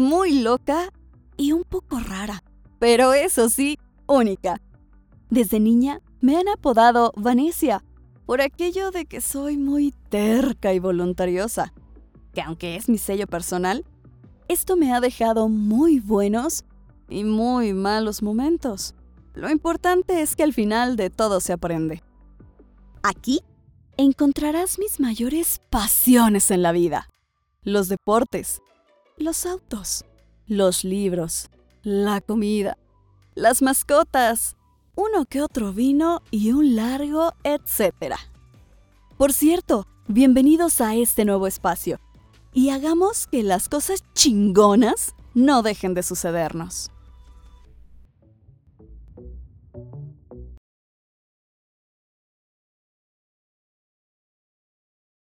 muy loca y un poco rara, pero eso sí, única. Desde niña me han apodado Vanesia por aquello de que soy muy terca y voluntariosa, que aunque es mi sello personal, esto me ha dejado muy buenos y muy malos momentos. Lo importante es que al final de todo se aprende. Aquí encontrarás mis mayores pasiones en la vida. Los deportes, los autos, los libros, la comida, las mascotas, uno que otro vino y un largo etcétera. Por cierto, bienvenidos a este nuevo espacio y hagamos que las cosas chingonas no dejen de sucedernos.